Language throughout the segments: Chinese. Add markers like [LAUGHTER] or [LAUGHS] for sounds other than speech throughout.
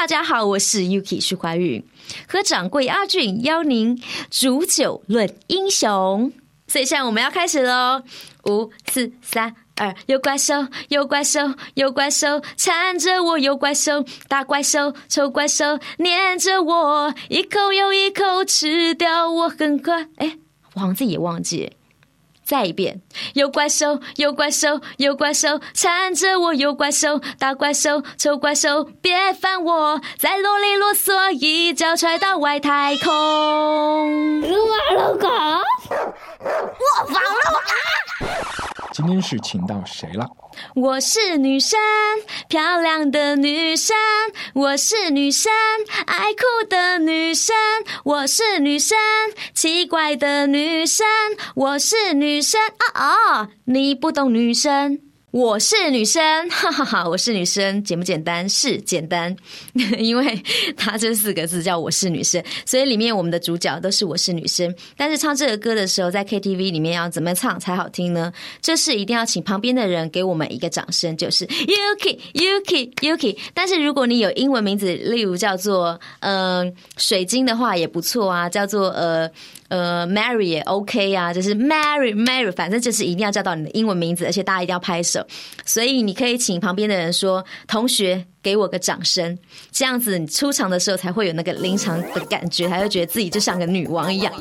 大家好，我是 Yuki 徐怀钰和掌柜阿俊邀您煮酒论英雄，所以现在我们要开始喽，五四三二，有怪兽，有怪兽，有怪兽缠着我，有怪兽，大怪兽，丑怪兽粘着我，一口又一口吃掉我，很快，哎，王子也忘记。再一遍，有怪兽，有怪兽，有怪兽缠着我，有怪兽，大怪兽，丑怪兽，别烦我，再啰里啰嗦，一脚踹到外太空。撸啊狗，我撸啊今天是请到谁了？我是女生，漂亮的女生，我是女生，爱哭的女生，我是女生，奇怪的女生，我是女生，啊哦，你不懂女生。我是女生，[LAUGHS] 哈哈哈！我是女生，简不简单？是简单，[LAUGHS] 因为她这四个字叫“我是女生”，所以里面我们的主角都是“我是女生”。但是唱这个歌的时候，在 KTV 里面要怎么唱才好听呢？这是一定要请旁边的人给我们一个掌声，就是 Yuki Yuki Yuki。但是如果你有英文名字，例如叫做“嗯水晶”的话也不错啊，叫做呃。呃，Mary 也 OK 啊，就是 Mary，Mary，反正就是一定要叫到你的英文名字，而且大家一定要拍手，所以你可以请旁边的人说：“同学，给我个掌声。”这样子你出场的时候才会有那个临场的感觉，才会觉得自己就像个女王一样。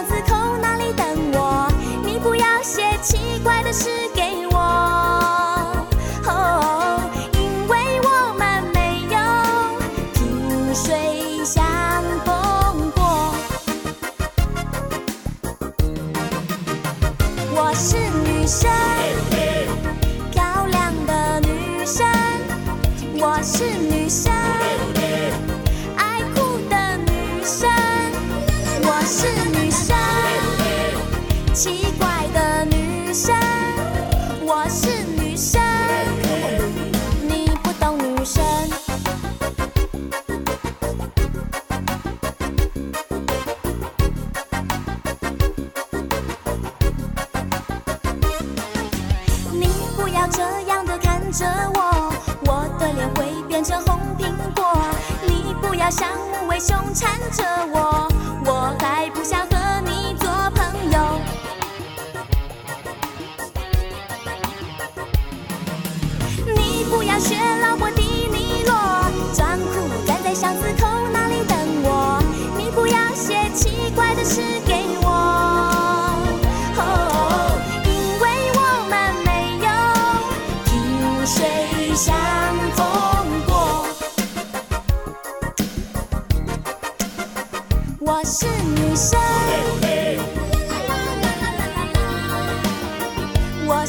巷子口那里等我？你不要写奇怪的诗给。像无尾熊缠着我。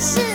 是。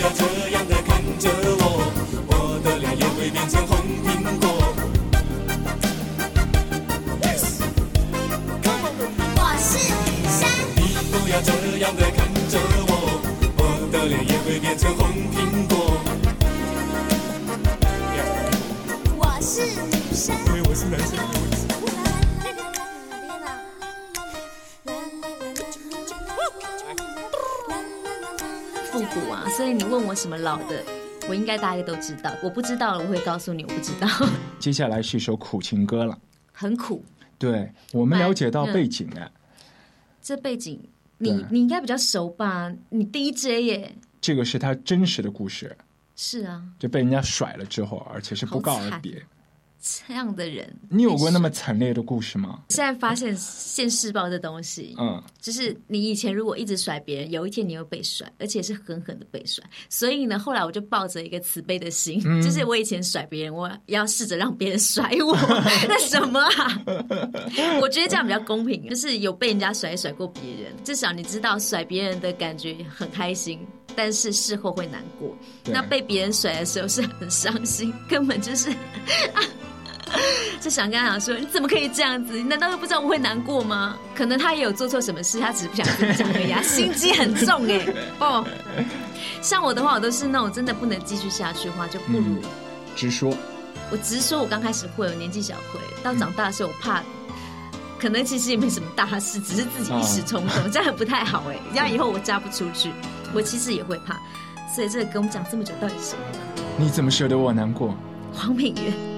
不要这样。老的，我应该大家都知道。我不知道了，我会告诉你，我不知道。[LAUGHS] 接下来是一首苦情歌了，很苦。对我们了解到背景啊，这背景你你应该比较熟吧？你 DJ 耶，这个是他真实的故事。是啊，就被人家甩了之后，而且是不告而别。这样的人，你有过那么惨烈的故事吗？现在发现现世报这东西，嗯，就是你以前如果一直甩别人，有一天你又被甩，而且是狠狠的被甩，所以呢，后来我就抱着一个慈悲的心，就是我以前甩别人，我要试着让别人甩我，[LAUGHS] 那什么啊？我觉得这样比较公平，就是有被人家甩甩过别人，至少你知道甩别人的感觉很开心，但是事后会难过。那被别人甩的时候是很伤心，根本就是啊。[LAUGHS] 就想跟他讲说，你怎么可以这样子？你难道又不知道我会难过吗？可能他也有做错什么事，他只是不想跟你讲而已。[LAUGHS] 心机很重哎。不，像我的话，我都是那种真的不能继续下去的话，就不如直说。我直说，我刚开始会，我年纪小会。到长大的时候，我怕，可能其实也没什么大事，只是自己一时冲动，[LAUGHS] 这样不太好哎。这样以后我嫁不出去，我其实也会怕。所以这个跟我们讲这么久，到底是什么？你怎么舍得我难过？黄品源。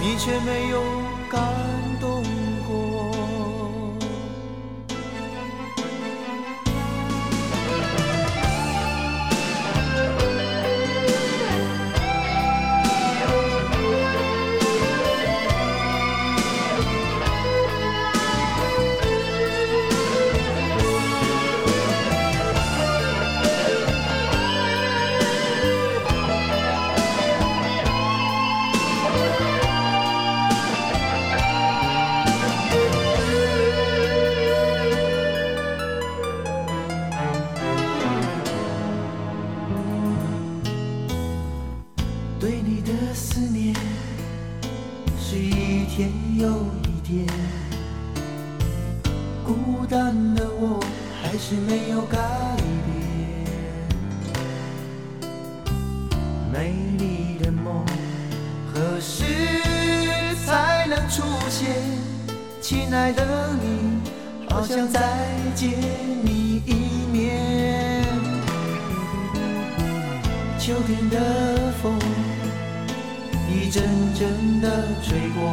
你却没有感动。还是没有改变，美丽的梦何时才能出现？亲爱的你，好想再见你一面。秋天的风一阵阵的吹过。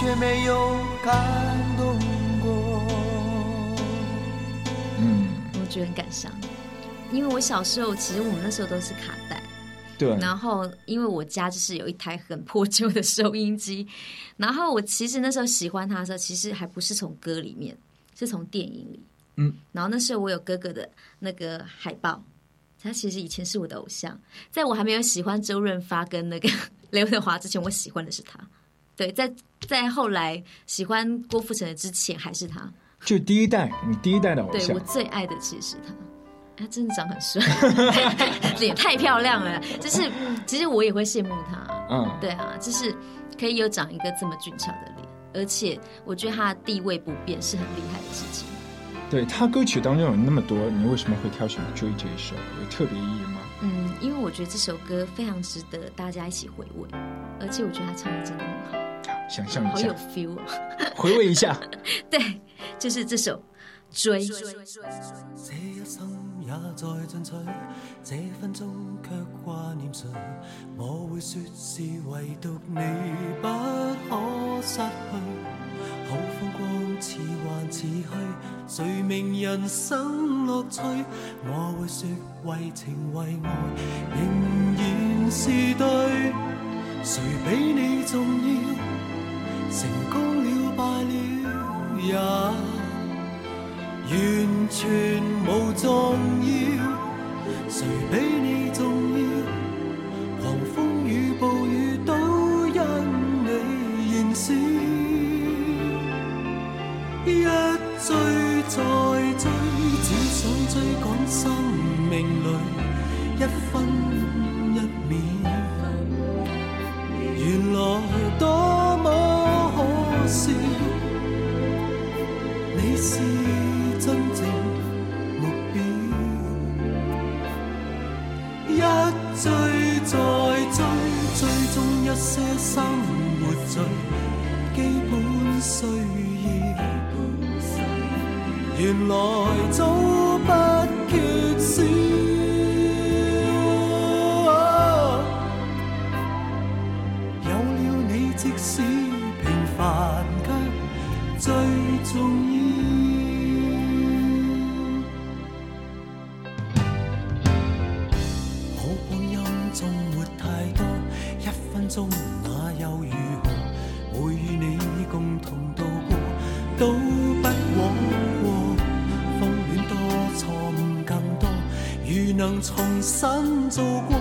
却没有感动过。嗯，我觉得很感伤，因为我小时候其实我们那时候都是卡带，对，然后因为我家就是有一台很破旧的收音机，然后我其实那时候喜欢他的时候，其实还不是从歌里面，是从电影里，嗯，然后那时候我有哥哥的那个海报，他其实以前是我的偶像，在我还没有喜欢周润发跟那个 [LAUGHS] 刘德华之前，我喜欢的是他。对，在在后来喜欢郭富城之前还是他，就第一代，你第一代的偶像。对我最爱的其实是他，他真的长很帅，[LAUGHS] 脸太漂亮了。就是其实我也会羡慕他，嗯，对啊，就是可以有长一个这么俊俏的脸，而且我觉得他的地位不变是很厉害的事情。对他歌曲当中有那么多，你为什么会挑选追这一首？有特别意义吗？嗯，因为我觉得这首歌非常值得大家一起回味，而且我觉得他唱的真的很好。想象一下，回味一下，[LAUGHS] 对，就是这首追。这一生也在进取，这分钟却挂念谁？我会说是唯独你不可失去。好风光似幻似虚，谁明人生乐趣？我会说为情为爱，仍然是对。谁比你重要？成功了，败了，也完全无重要。谁比你重要？狂风雨暴雨都因你燃烧。一追再追，只想追赶心。原来早不缺少。能重新做过，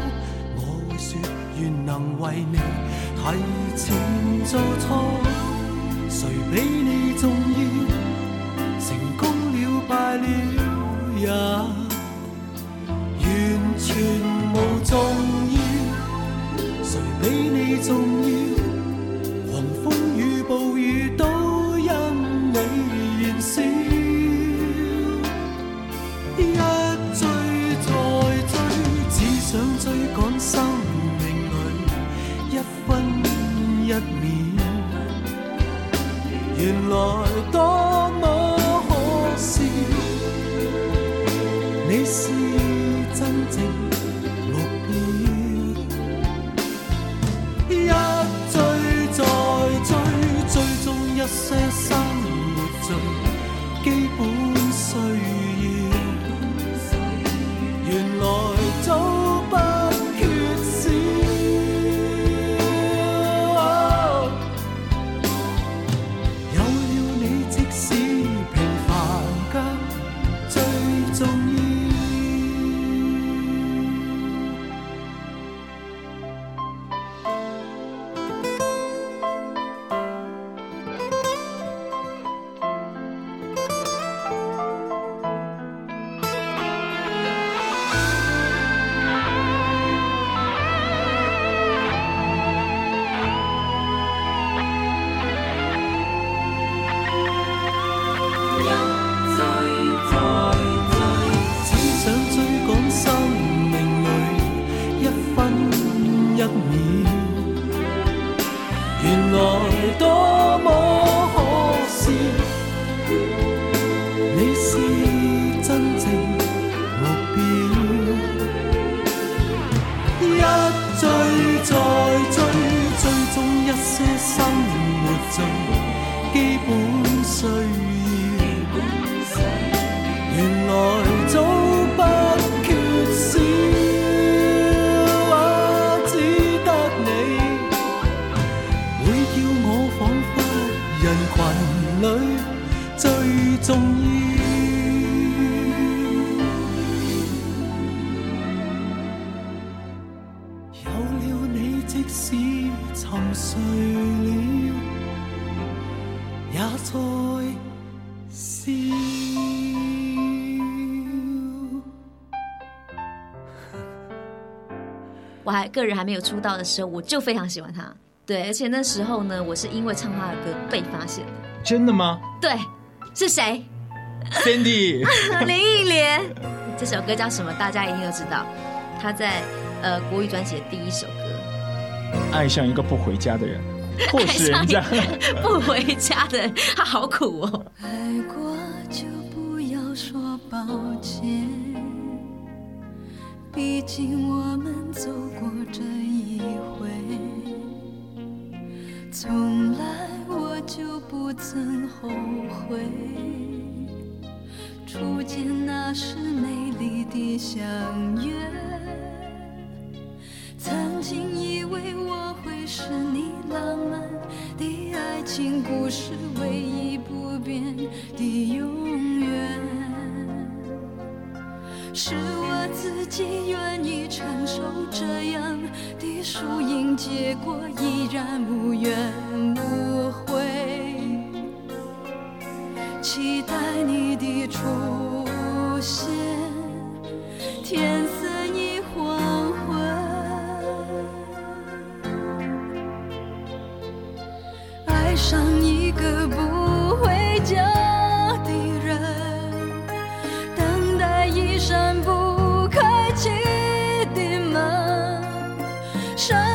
我会说愿能为你提前做错。谁比你重要？成功了败了也完全无重要。谁比你重要？Lord. 原来多么可笑。我还个人还没有出道的时候，我就非常喜欢他。对，而且那时候呢，我是因为唱他的歌被发现的。真的吗？对，是谁？Cindy [LAUGHS] 林忆莲。这首歌叫什么？大家一定都知道，他在呃国语专辑的第一首歌。爱像一个不回家的人。是 [LAUGHS] 人家。[LAUGHS] 不回家的，他好苦哦。就不要抱歉。毕竟我们走过这一回，从来我就不曾后悔。初见那时美丽的相约，曾经以为我会是你浪漫的爱情故事唯一不变的永远。是我自己愿意承受这样的输赢结果，依然无怨无悔，期待你的出。手。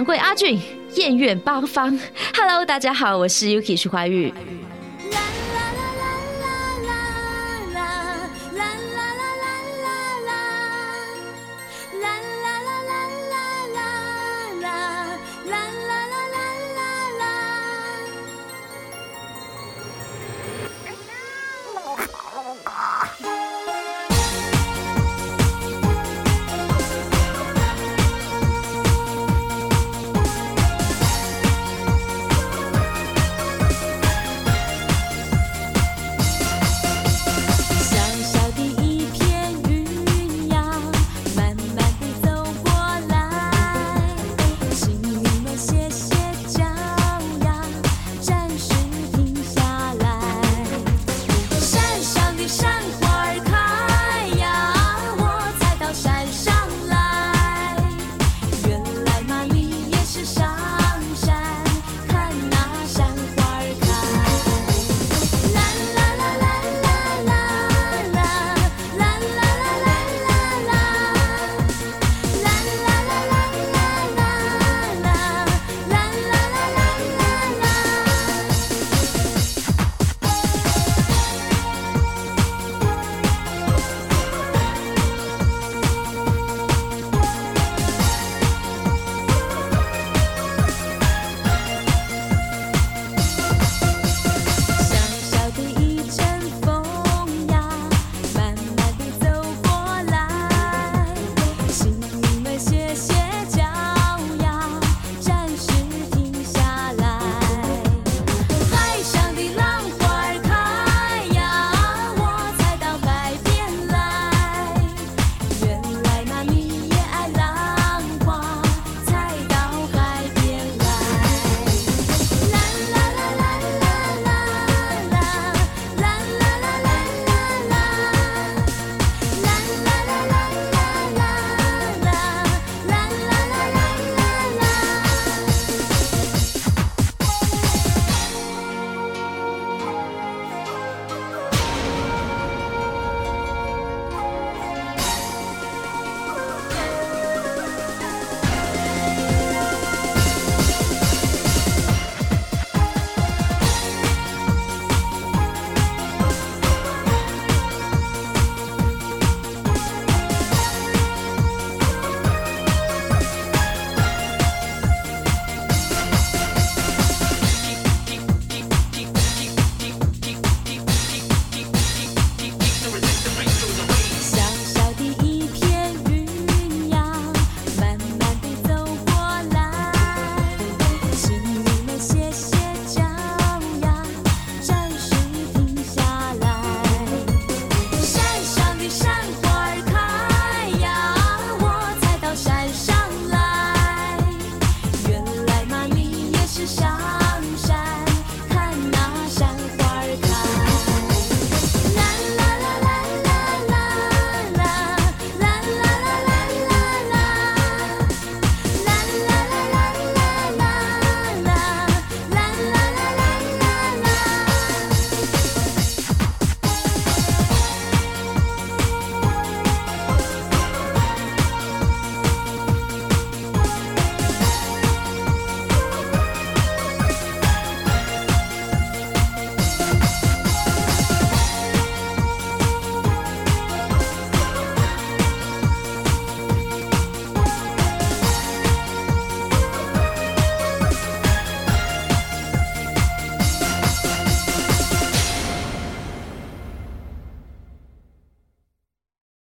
掌柜阿俊，艳遇八方。Hello，大家好，我是 Yuki 徐怀钰。